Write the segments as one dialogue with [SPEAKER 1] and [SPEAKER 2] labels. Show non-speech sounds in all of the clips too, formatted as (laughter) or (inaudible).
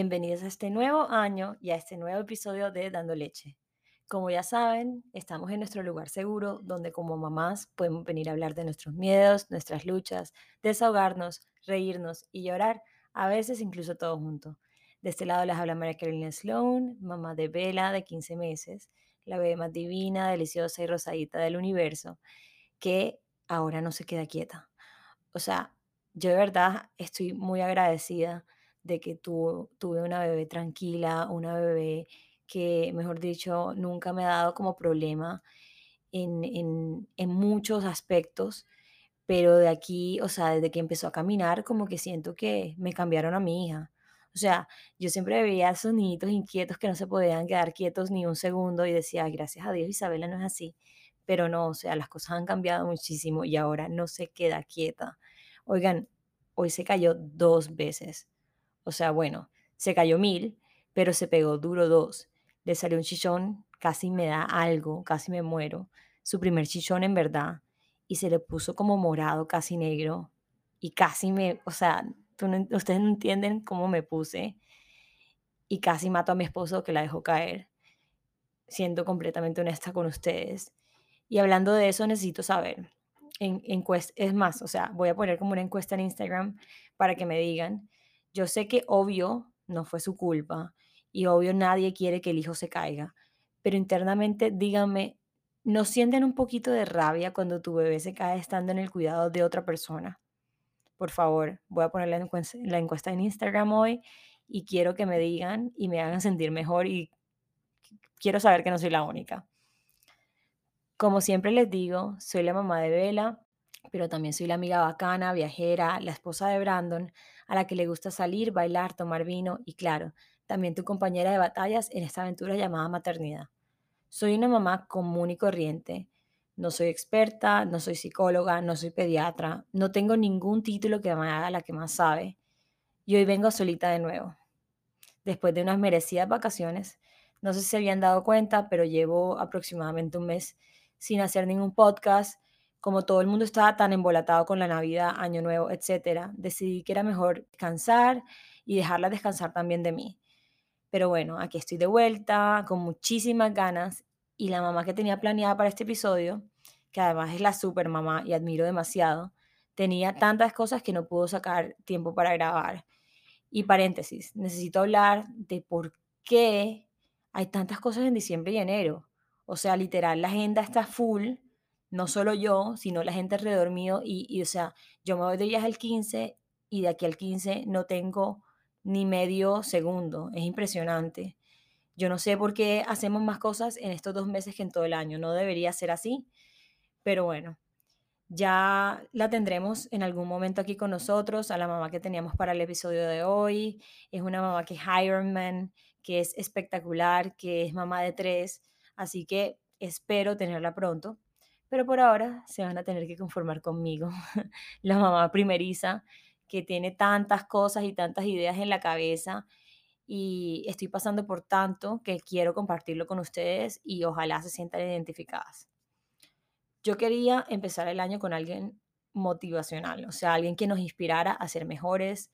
[SPEAKER 1] Bienvenidos a este nuevo año y a este nuevo episodio de Dando Leche. Como ya saben, estamos en nuestro lugar seguro donde como mamás podemos venir a hablar de nuestros miedos, nuestras luchas, desahogarnos, reírnos y llorar, a veces incluso todo junto. De este lado les habla María Carolina Sloan, mamá de Bella de 15 meses, la bebé más divina, deliciosa y rosadita del universo, que ahora no se queda quieta. O sea, yo de verdad estoy muy agradecida de que tu- tuve una bebé tranquila, una bebé que, mejor dicho, nunca me ha dado como problema en, muchos aspectos, pero de aquí, o sea, desde que empezó a caminar, como que siento que me cambiaron a mi hija. O sea, yo siempre veía niñitos inquietos que no se podían quedar quietos ni un segundo y decía, "Ay, gracias a Dios, Isabela no es así. Pero no, o sea, las cosas han cambiado muchísimo y ahora no se queda quieta. Oigan, hoy se cayó dos veces. O sea, bueno, se cayó mil, pero se pegó duro dos. Le salió un chichón, casi me da algo, casi me muero. Su primer chichón en verdad. Y se le puso como morado, casi negro. Y casi me, o sea, ustedes no entienden cómo me puse. Y casi mato a mi esposo que la dejó caer, siendo completamente honesta con ustedes. Y hablando de eso, necesito saber, en, encuest- es más, o sea, voy a poner como una encuesta en Instagram para que me digan, yo sé que obvio no fue su culpa y obvio nadie quiere que el hijo se caiga, pero internamente díganme, ¿no sienten un poquito de rabia cuando tu bebé se cae estando en el cuidado de otra persona? Por favor, voy a poner la encues- la encuesta en Instagram hoy y quiero que me digan y me hagan sentir mejor y quiero saber que no soy la única. Como siempre les digo, soy la mamá de Bella, pero también soy la amiga bacana, viajera, la esposa de Brandon, a la que le gusta salir, bailar, tomar vino y claro, también tu compañera de batallas en esta aventura llamada maternidad. Soy una mamá común y corriente. No soy experta, no soy psicóloga, no soy pediatra, no tengo ningún título que me haga la que más sabe. Y hoy vengo solita de nuevo después de unas merecidas vacaciones. No sé si se habían dado cuenta, pero llevo aproximadamente un mes sin hacer ningún podcast. Como todo el mundo estaba tan embolatado con la Navidad, Año Nuevo, etcétera, decidí que era mejor descansar y dejarla descansar también de mí. Pero bueno, aquí estoy de vuelta, con muchísimas ganas, y la mamá que tenía planeada para este episodio, que además es la super mamá y admiro demasiado, tenía tantas cosas que no pudo sacar tiempo para grabar. Y paréntesis, necesito hablar de por qué hay tantas cosas en diciembre y enero. O sea, literal, la agenda está full, no solo yo, sino la gente alrededor mío. Y, y, o sea, yo me voy de viaje el 15 y de aquí al 15 no tengo ni medio segundo. Es impresionante. Yo no sé por qué hacemos más cosas en estos dos meses que en todo el año. No debería ser así, pero bueno. Ya la tendremos en algún momento aquí con nosotros, a la mamá que teníamos para el episodio de hoy. Es una mamá que es Ironman, que es espectacular, que es mamá de tres, así que espero tenerla pronto. Pero por ahora se van a tener que conformar conmigo, (laughs) la mamá primeriza, que tiene tantas cosas y tantas ideas en la cabeza y estoy pasando por tanto que quiero compartirlo con ustedes y ojalá se sientan identificadas. Yo quería empezar el año con alguien motivacional, o sea, alguien que nos inspirara a ser mejores,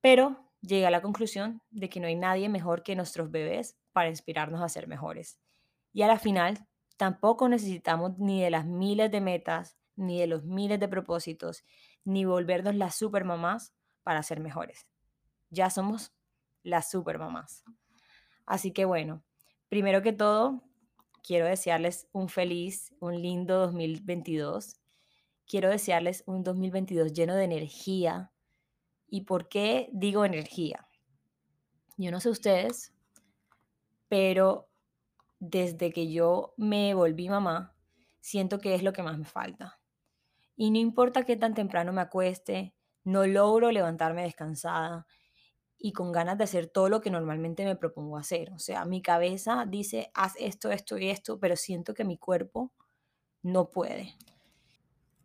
[SPEAKER 1] pero llegué a la conclusión de que no hay nadie mejor que nuestros bebés para inspirarnos a ser mejores. Y a la final, tampoco necesitamos ni de las miles de metas, ni de los miles de propósitos, ni volvernos las supermamás para ser mejores. Ya somos las supermamás. Así que bueno, primero que todo, quiero desearles un feliz, un lindo 2022. Quiero desearles un 2022 lleno de energía. ¿Y por qué digo energía? Yo no sé ustedes, pero desde que yo me volví mamá, siento que es lo que más me falta. Y no importa qué tan temprano me acueste, no logro levantarme descansada y con ganas de hacer todo lo que normalmente me propongo hacer. O sea, mi cabeza dice, haz esto, esto y esto, pero siento que mi cuerpo no puede.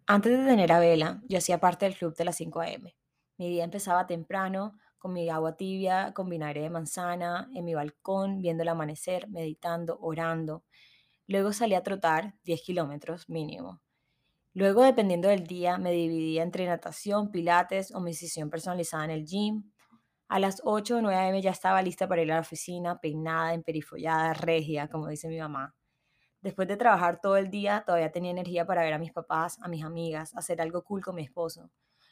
[SPEAKER 1] Antes de tener a Vela, yo hacía parte del club de las 5 a.m. Mi día empezaba temprano, con mi agua tibia, con vinagre de manzana, en mi balcón, viendo el amanecer, meditando, orando. Luego salía a trotar 10 kilómetros mínimo. Luego, dependiendo del día, me dividía entre natación, pilates o mi sesión personalizada en el gym. A las 8 o 9 a.m. ya estaba lista para ir a la oficina, peinada, emperifollada, regia, como dice mi mamá. Después de trabajar todo el día, todavía tenía energía para ver a mis papás, a mis amigas, hacer algo cool con mi esposo.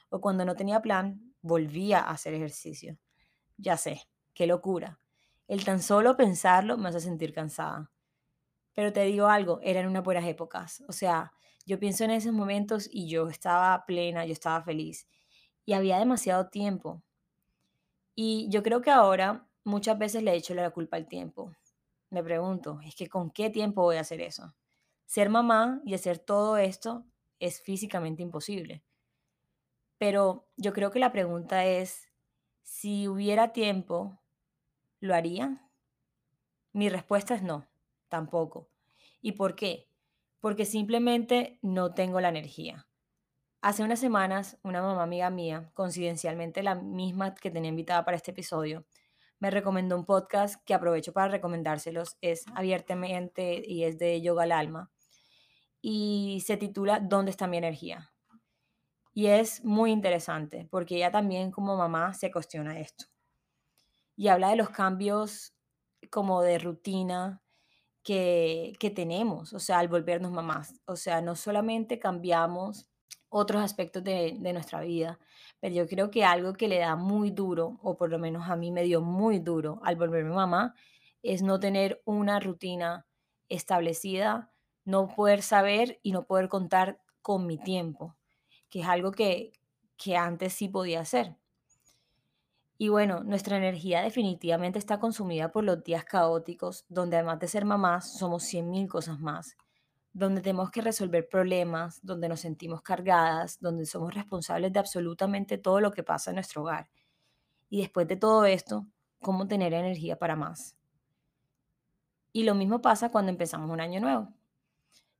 [SPEAKER 1] O cuando no tenía plan, volvía a hacer ejercicio. Ya sé, qué locura. El tan solo pensarlo me hace sentir cansada. Pero te digo algo, eran unas buenas épocas. O sea, yo pienso en esos momentos y yo estaba plena, yo estaba feliz. Y había demasiado tiempo. Y yo creo que ahora muchas veces le he hecho la culpa al tiempo. Me pregunto, es que ¿con qué tiempo voy a hacer eso? Ser mamá y hacer todo esto es físicamente imposible. Pero yo creo que la pregunta es, si hubiera tiempo, ¿lo haría? Mi respuesta es no, tampoco. ¿Y por qué? Porque simplemente no tengo la energía. Hace unas semanas, una mamá amiga mía, coincidencialmente la misma que tenía invitada para este episodio, me recomendó un podcast que aprovecho para recomendárselos. Es abiertamente y es de Yoga al Alma. Y se titula ¿Dónde está mi energía? Y es muy interesante porque ella también como mamá se cuestiona esto. Y habla de los cambios como de rutina que, que tenemos, o sea, al volvernos mamás. O sea, no solamente cambiamos otros aspectos de, de, nuestra vida. Pero yo creo que algo que le da muy duro, o por lo menos a mí me dio muy duro al volverme mamá, es no tener una rutina establecida, no poder saber y no poder contar con mi tiempo, que es algo que, que antes sí podía hacer. Y bueno, nuestra energía definitivamente está consumida por los días caóticos, donde además de ser mamás, somos 100.000 cosas más donde tenemos que resolver problemas, donde nos sentimos cargadas, donde somos responsables de absolutamente todo lo que pasa en nuestro hogar. Y después de todo esto, ¿cómo tener energía para más? Y lo mismo pasa cuando empezamos un año nuevo.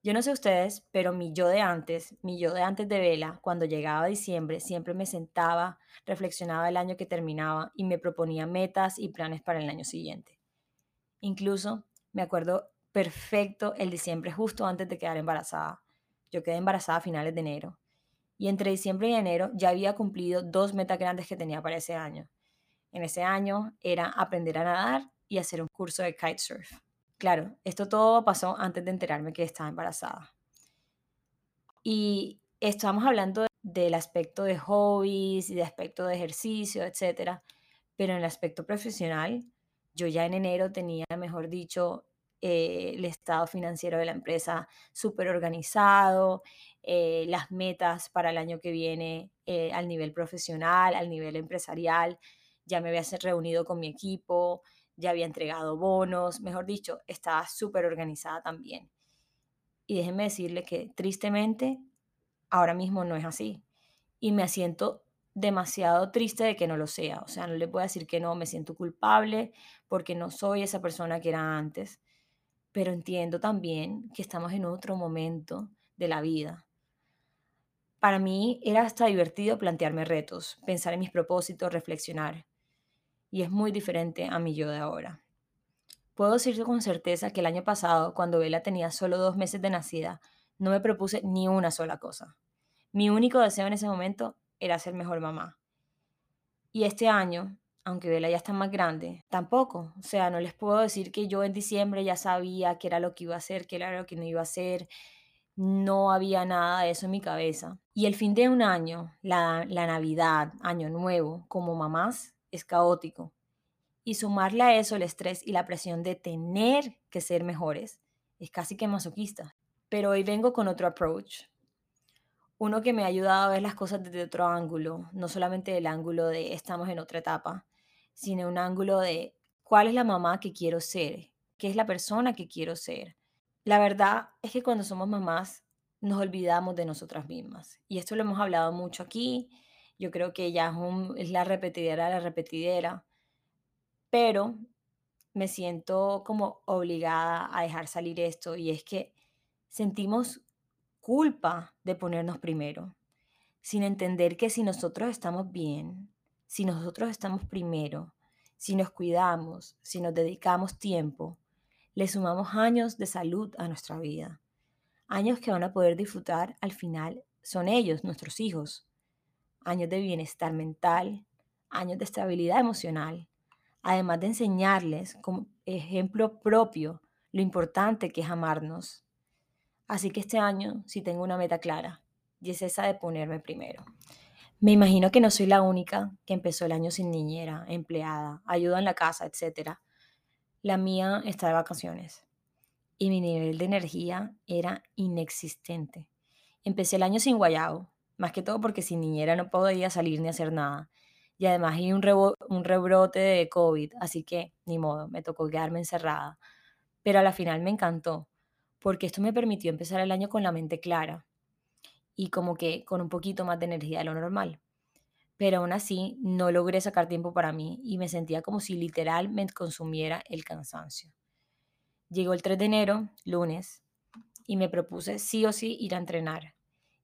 [SPEAKER 1] Yo no sé ustedes, pero mi yo de antes, mi yo de antes de Vela, cuando llegaba diciembre, siempre me sentaba, reflexionaba el año que terminaba y me proponía metas y planes para el año siguiente. Incluso me acuerdo perfecto el diciembre justo antes de quedar embarazada. Yo quedé embarazada a finales de enero. Y entre diciembre y enero ya había cumplido dos metas grandes que tenía para ese año. En ese año era aprender a nadar y hacer un curso de kitesurf. Claro, esto todo pasó antes de enterarme que estaba embarazada. Y estamos hablando del aspecto de hobbies y de aspecto de ejercicio, etc. Pero en el aspecto profesional, yo ya en enero tenía, mejor dicho, eh, el estado financiero de la empresa súper organizado, eh, las metas para el año que viene eh, al nivel profesional, al nivel empresarial. Ya me había reunido con mi equipo, ya había entregado bonos, mejor dicho, estaba súper organizada también. Y déjenme decirle que tristemente ahora mismo no es así. Y me siento demasiado triste de que no lo sea. O sea, no le puedo decir que no, me siento culpable porque no soy esa persona que era antes pero entiendo también que estamos en otro momento de la vida. Para mí era hasta divertido plantearme retos, pensar en mis propósitos, reflexionar. Y es muy diferente a mi yo de ahora. Puedo decir con certeza que el año pasado, cuando Bella tenía solo dos meses de nacida, no me propuse ni una sola cosa. Mi único deseo en ese momento era ser mejor mamá. Y este año, aunque Bella ya está más grande, tampoco. O sea, no les puedo decir que yo en diciembre ya sabía qué era lo que iba a hacer, qué era lo que no iba a hacer. No había nada de eso en mi cabeza. Y el fin de un año, la, la Navidad, Año Nuevo, como mamás, caótico. Y sumarle a eso el estrés y la presión de tener que ser mejores es casi que masoquista. Pero hoy vengo con otro approach, uno que me ha ayudado a ver las cosas desde otro ángulo, no solamente el ángulo de estamos en otra etapa, sino un ángulo de cuál es la mamá que quiero ser, qué es la persona que quiero ser. La verdad es que cuando somos mamás nos olvidamos de nosotras mismas. Y esto lo hemos hablado mucho aquí. Yo creo que ya es, la repetidera, la repetidera. Pero me siento como obligada a dejar salir esto y es que sentimos culpa de ponernos primero, sin entender que si nosotros estamos bien, si nosotros estamos primero, si nos cuidamos, si nos dedicamos tiempo, le sumamos años de salud a nuestra vida. Años que van a poder disfrutar al final son ellos, nuestros hijos. Años de bienestar mental, años de estabilidad emocional, además de enseñarles como ejemplo propio lo importante que es amarnos. Así que este año sí tengo una meta clara, y es esa de ponerme primero. Me imagino que no soy la única que empezó el año sin niñera, empleada, ayuda en la casa, etc. La mía está de vacaciones y mi nivel de energía era inexistente. Empecé el año sin guayabo, más que todo porque sin niñera no podía salir ni hacer nada. Y además hay un, un rebrote de COVID, así que ni modo, me tocó quedarme encerrada. Pero a la final me encantó, porque esto me permitió empezar el año con la mente clara y como que con un poquito más de energía de lo normal. Pero aún así no logré sacar tiempo para mí y me sentía como si literalmente consumiera el cansancio. Llegó el 3 de enero, lunes, y me propuse sí o sí ir a entrenar.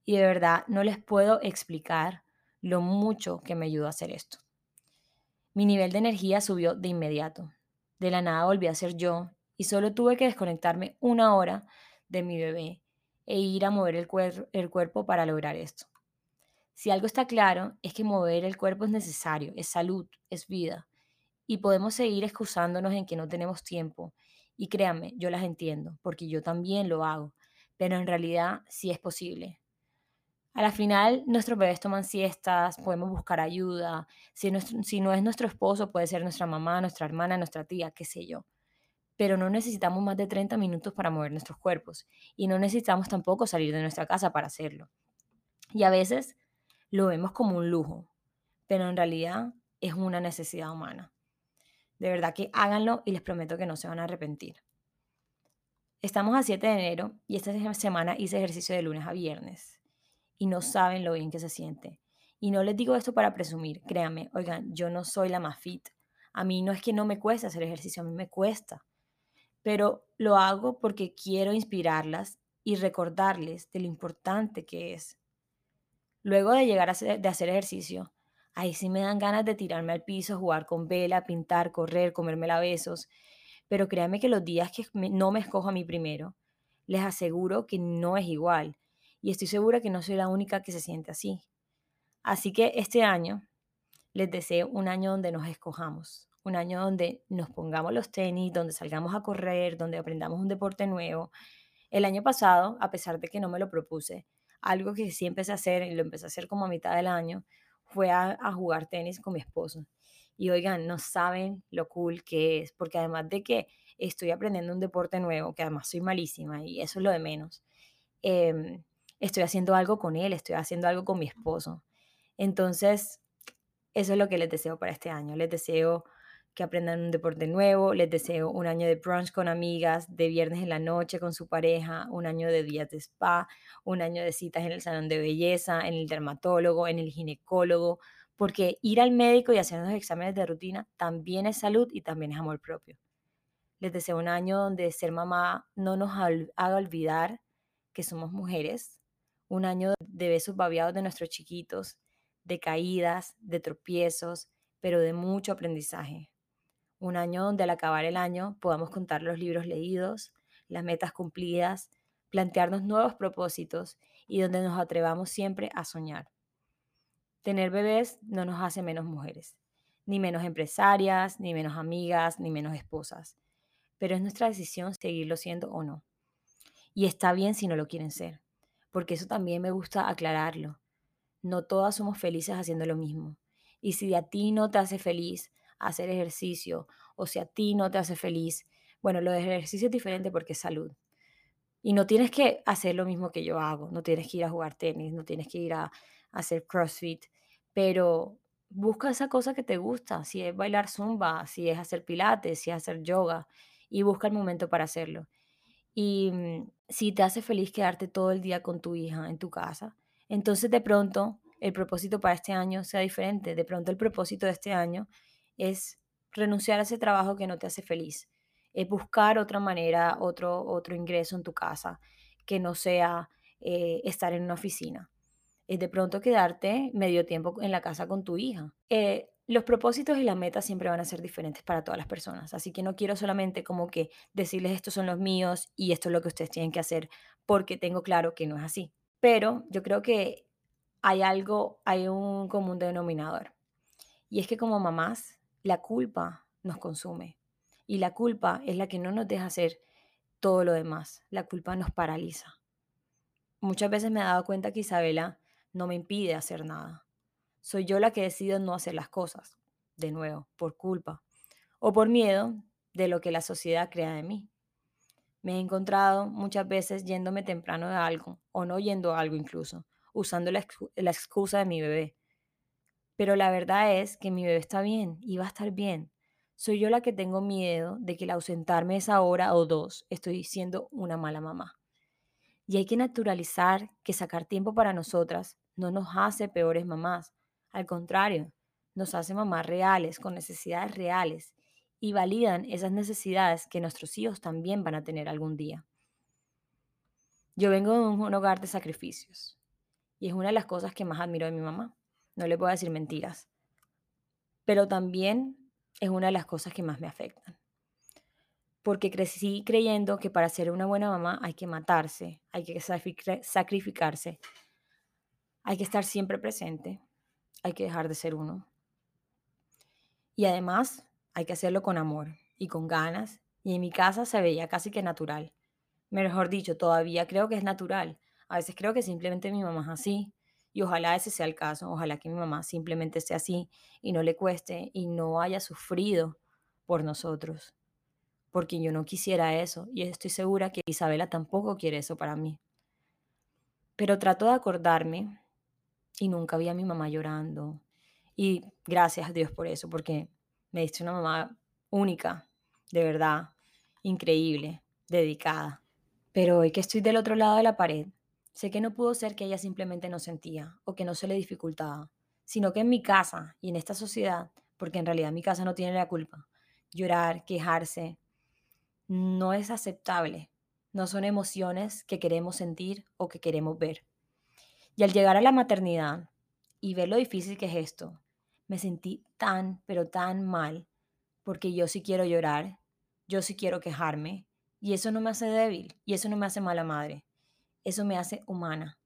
[SPEAKER 1] Y de verdad no les puedo explicar lo mucho que me ayudó a hacer esto. Mi nivel de energía subió de inmediato. De la nada volví a ser yo y solo tuve que desconectarme una hora de mi bebé e ir a mover el, cuerpo para lograr esto. Si algo está claro es que mover el cuerpo es necesario, es salud, es vida. Y podemos seguir excusándonos en que no tenemos tiempo. Y créanme, yo las entiendo, porque yo también lo hago. Pero en realidad sí es posible. A la final, nuestros bebés toman siestas, podemos buscar ayuda. Si, no es nuestro esposo, puede ser nuestra mamá, nuestra hermana, nuestra tía, qué sé yo. Pero no necesitamos más de 30 minutos para mover nuestros cuerpos. Y no necesitamos tampoco salir de nuestra casa para hacerlo. Y a veces lo vemos como un lujo, pero en realidad es una necesidad humana. De verdad que háganlo y les prometo que no se van a arrepentir. Estamos a 7 de enero y esta semana hice ejercicio de lunes a viernes y no saben lo bien que se siente. Y no les digo esto para presumir, créanme, oigan, yo no soy la más fit. A mí no es que no me cueste hacer ejercicio, a mí me cuesta. Pero lo hago porque quiero inspirarlas y recordarles de lo importante que es Luego de llegar a hacer, de hacer ejercicio, ahí sí me dan ganas de tirarme al piso, jugar con vela, pintar, correr, comerme la besos. Pero créanme que los días que no me escojo a mí primero, les aseguro que no es igual. Y estoy segura que no soy la única que se siente así. Así que este año les deseo un año donde nos escojamos, un año donde nos pongamos los tenis, donde salgamos a correr, donde aprendamos un deporte nuevo. El año pasado, a pesar de que no me lo propuse, algo que sí empecé a hacer, y lo empecé a hacer como a mitad del año, fue a, jugar tenis con mi esposo. Y oigan, no saben lo cool que es, porque además de que estoy aprendiendo un deporte nuevo, que además soy malísima y eso es lo de menos, em, estoy haciendo algo con él, estoy haciendo algo con mi esposo. Entonces, eso es lo que les deseo para este año. Les deseo que aprendan un deporte nuevo. Les deseo un año de brunch con amigas, de viernes en la noche con su pareja, un año de días de spa, un año de citas en el salón de belleza, en el dermatólogo, en el ginecólogo, porque ir al médico y hacer los exámenes de rutina también es salud y también es amor propio. Les deseo un año donde ser mamá no nos haga olvidar que somos mujeres, un año de besos babiados de nuestros chiquitos, de caídas, de tropiezos, pero de mucho aprendizaje un año donde al acabar el año podamos contar los libros leídos, las metas cumplidas, plantearnos nuevos propósitos y donde nos atrevamos siempre a soñar. Tener bebés no nos hace menos mujeres, ni menos empresarias, ni menos amigas, ni menos esposas, pero es nuestra decisión seguirlo siendo o no. Y está bien si no lo quieren ser, porque eso también me gusta aclararlo. No todas somos felices haciendo lo mismo. Y si a ti no te hace feliz, hacer ejercicio o si a ti no te hace feliz, bueno, lo de ejercicio es diferente porque es salud. Y no tienes que hacer lo mismo que yo hago, no tienes que ir a jugar tenis, no tienes que ir a, hacer CrossFit, pero busca esa cosa que te gusta, si es bailar zumba, si es hacer pilates, si es hacer yoga, y busca el momento para hacerlo. Y mm, si te hace feliz quedarte todo el día con tu hija en tu casa, entonces de pronto el propósito para este año sea diferente. De pronto el propósito de este año es renunciar a ese trabajo que no te hace feliz, es buscar otra manera, otro, otro ingreso en tu casa que no sea eh, estar en una oficina. Es de pronto quedarte medio tiempo en la casa con tu hija. Eh, los propósitos y las metas siempre van a ser diferentes para todas las personas, así que no quiero solamente como que decirles estos son los míos y esto es lo que ustedes tienen que hacer porque tengo claro que no es así. Pero yo creo que hay algo, hay un común denominador Y es que como mamás, la culpa nos consume. Y la culpa es la que no nos deja hacer todo lo demás. La culpa nos paraliza. Muchas veces me he dado cuenta que Isabela no me impide hacer nada. Soy yo la que decido no hacer las cosas, de nuevo, por culpa o por miedo de lo que la sociedad crea de mí. Me he encontrado muchas veces yéndome temprano de algo o no yendo a algo incluso, usando la, excusa de mi bebé. Pero la verdad es que mi bebé está bien y va a estar bien. Soy yo la que tengo miedo de que al ausentarme esa hora o dos estoy siendo una mala mamá. Y hay que naturalizar que sacar tiempo para nosotras no nos hace peores mamás. Al contrario, nos hace mamás reales, con necesidades reales, y validan esas necesidades que nuestros hijos también van a tener algún día. Yo vengo de un hogar de sacrificios, y es una de las cosas que más admiro de mi mamá. No le puedo decir mentiras. Pero también es una de las cosas que más me afectan porque crecí creyendo que para ser una buena mamá hay que matarse, hay que sacrificarse, hay que estar siempre presente, hay que dejar de ser uno. Y además hay que hacerlo con amor y con ganas, y en mi casa se veía casi que natural. Mejor dicho, todavía creo que es natural. A veces creo que simplemente mi mamá es así, y ojalá ese sea el caso, ojalá que mi mamá simplemente sea así y no le cueste y no haya sufrido por nosotros porque yo no quisiera eso y estoy segura que Isabela tampoco quiere eso para mí. Pero trato de acordarme y nunca vi a mi mamá llorando. Y gracias a Dios por eso, porque me diste una mamá única, de verdad, increíble, dedicada. Pero hoy que estoy del otro lado de la pared, sé que no pudo ser que ella simplemente no sentía o que no se le dificultaba, sino que en mi casa y en esta sociedad, porque en realidad mi casa no tiene la culpa, llorar, quejarse, no es aceptable. No son emociones que queremos sentir o que queremos ver. Y al llegar a la maternidad y ver lo difícil que es esto, me sentí tan, pero tan mal, porque yo sí quiero llorar, yo sí quiero quejarme, y eso no me hace débil, y eso no me hace mala madre, eso me hace humana.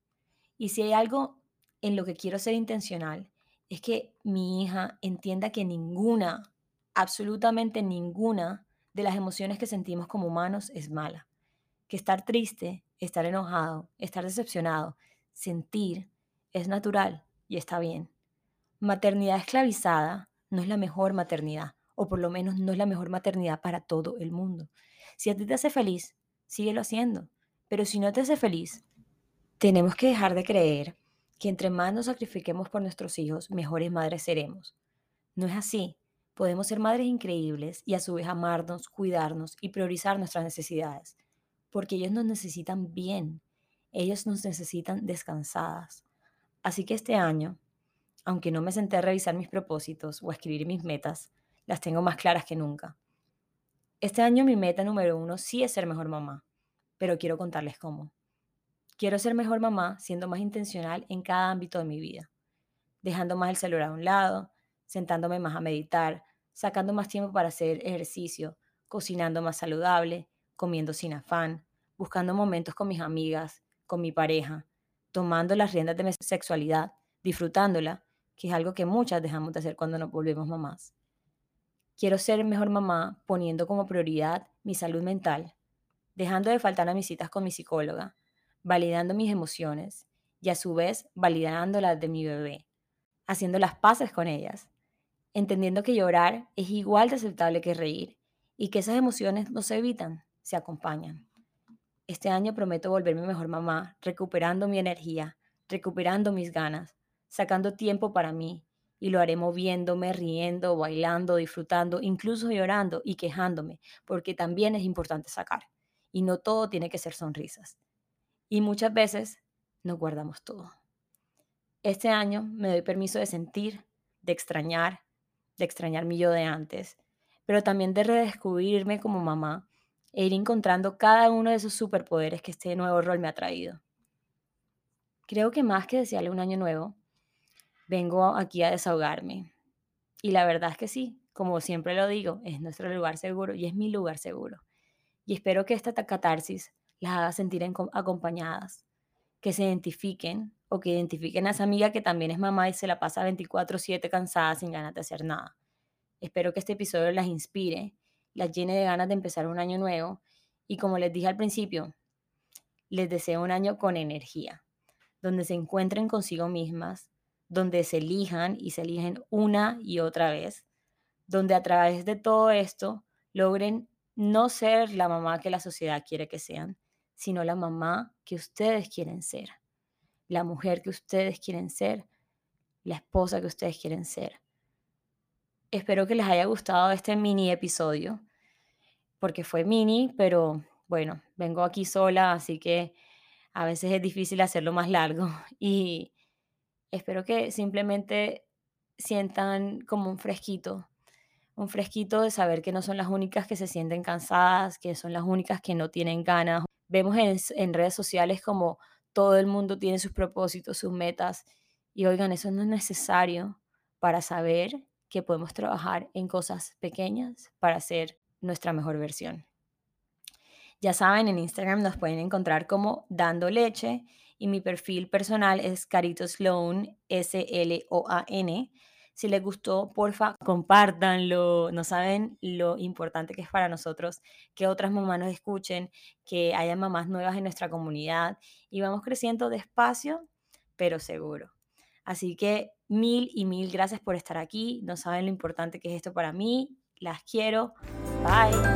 [SPEAKER 1] Y si hay algo en lo que quiero ser intencional, es que mi hija entienda que ninguna, absolutamente ninguna de las emociones que sentimos como humanos es mala. Que estar triste, estar enojado, estar decepcionado, sentir es natural y está bien. Maternidad esclavizada no es la mejor maternidad, o por lo menos no es la mejor maternidad para todo el mundo. Si a ti te hace feliz, síguelo haciendo. Pero si no te hace feliz, tenemos que dejar de creer que entre más nos sacrifiquemos por nuestros hijos, mejores madres seremos. No es así. Podemos ser madres increíbles y a su vez amarnos, cuidarnos y priorizar nuestras necesidades, porque ellos nos necesitan bien, ellos nos necesitan descansadas. Así que este año, aunque no me senté a revisar mis propósitos o a escribir mis metas, las tengo más claras que nunca. Este año mi meta número uno sí es ser mejor mamá, pero quiero contarles cómo. Quiero ser mejor mamá siendo más intencional en cada ámbito de mi vida, dejando más el celular a un lado, sentándome más a meditar, sacando más tiempo para hacer ejercicio, cocinando más saludable, comiendo sin afán, buscando momentos con mis amigas, con mi pareja, tomando las riendas de mi sexualidad, disfrutándola, que es algo que muchas dejamos de hacer cuando nos volvemos mamás. Quiero ser mejor mamá poniendo como prioridad mi salud mental, dejando de faltar a mis citas con mi psicóloga, validando mis emociones y a su vez validando las de mi bebé, haciendo las paces con ellas, entendiendo que llorar es igual de aceptable que reír y que esas emociones no se evitan, se acompañan. Este año prometo volverme mejor mamá, recuperando mi energía, recuperando mis ganas, sacando tiempo para mí, y lo haré moviéndome, riendo, bailando, disfrutando, incluso llorando y quejándome, porque también es importante sacar. Y no todo tiene que ser sonrisas. Y muchas veces nos guardamos todo. Este año me doy permiso de sentir, de extrañar, de extrañar mi yo de antes, pero también de redescubrirme como mamá e ir encontrando cada uno de esos superpoderes que este nuevo rol me ha traído. Creo que más que desearle un año nuevo, vengo aquí a desahogarme. Y la verdad es que sí, como siempre lo digo, es nuestro lugar seguro y es mi lugar seguro. Y espero que esta catarsis las haga sentir acompañadas, que se identifiquen o que identifiquen a esa amiga que también es mamá y se la pasa 24/7 cansada sin ganas de hacer nada. Espero que este episodio las inspire, las llene de ganas de empezar un año nuevo y como les dije al principio, les deseo un año con energía, donde se encuentren consigo mismas, donde se elijan y se eligen una y otra vez, donde a través de todo esto logren no ser la mamá que la sociedad quiere que sean, sino la mamá que ustedes quieren ser, la mujer que ustedes quieren ser, la esposa que ustedes quieren ser. Espero que les haya gustado este mini episodio, porque fue mini, pero bueno, vengo aquí sola, así que a veces es difícil hacerlo más largo (laughs) y espero que simplemente sientan como un fresquito, un fresquito de saber que no son las únicas que se sienten cansadas, que son las únicas que no tienen ganas. Vemos en, redes sociales como todo el mundo tiene sus propósitos, sus metas, y oigan, eso no es necesario para saber que podemos trabajar en cosas pequeñas para ser nuestra mejor versión. Ya saben, en Instagram nos pueden encontrar como Dando Leche y mi perfil personal es Carito Sloan, S-L-O-A-N. Si les gustó, porfa, compártanlo. No saben lo importante que es para nosotros que otras mamás nos escuchen, que haya mamás nuevas en nuestra comunidad y vamos creciendo despacio, pero seguro. Así que mil y mil gracias por estar aquí. No saben lo importante que es esto para mí. Las quiero. Bye.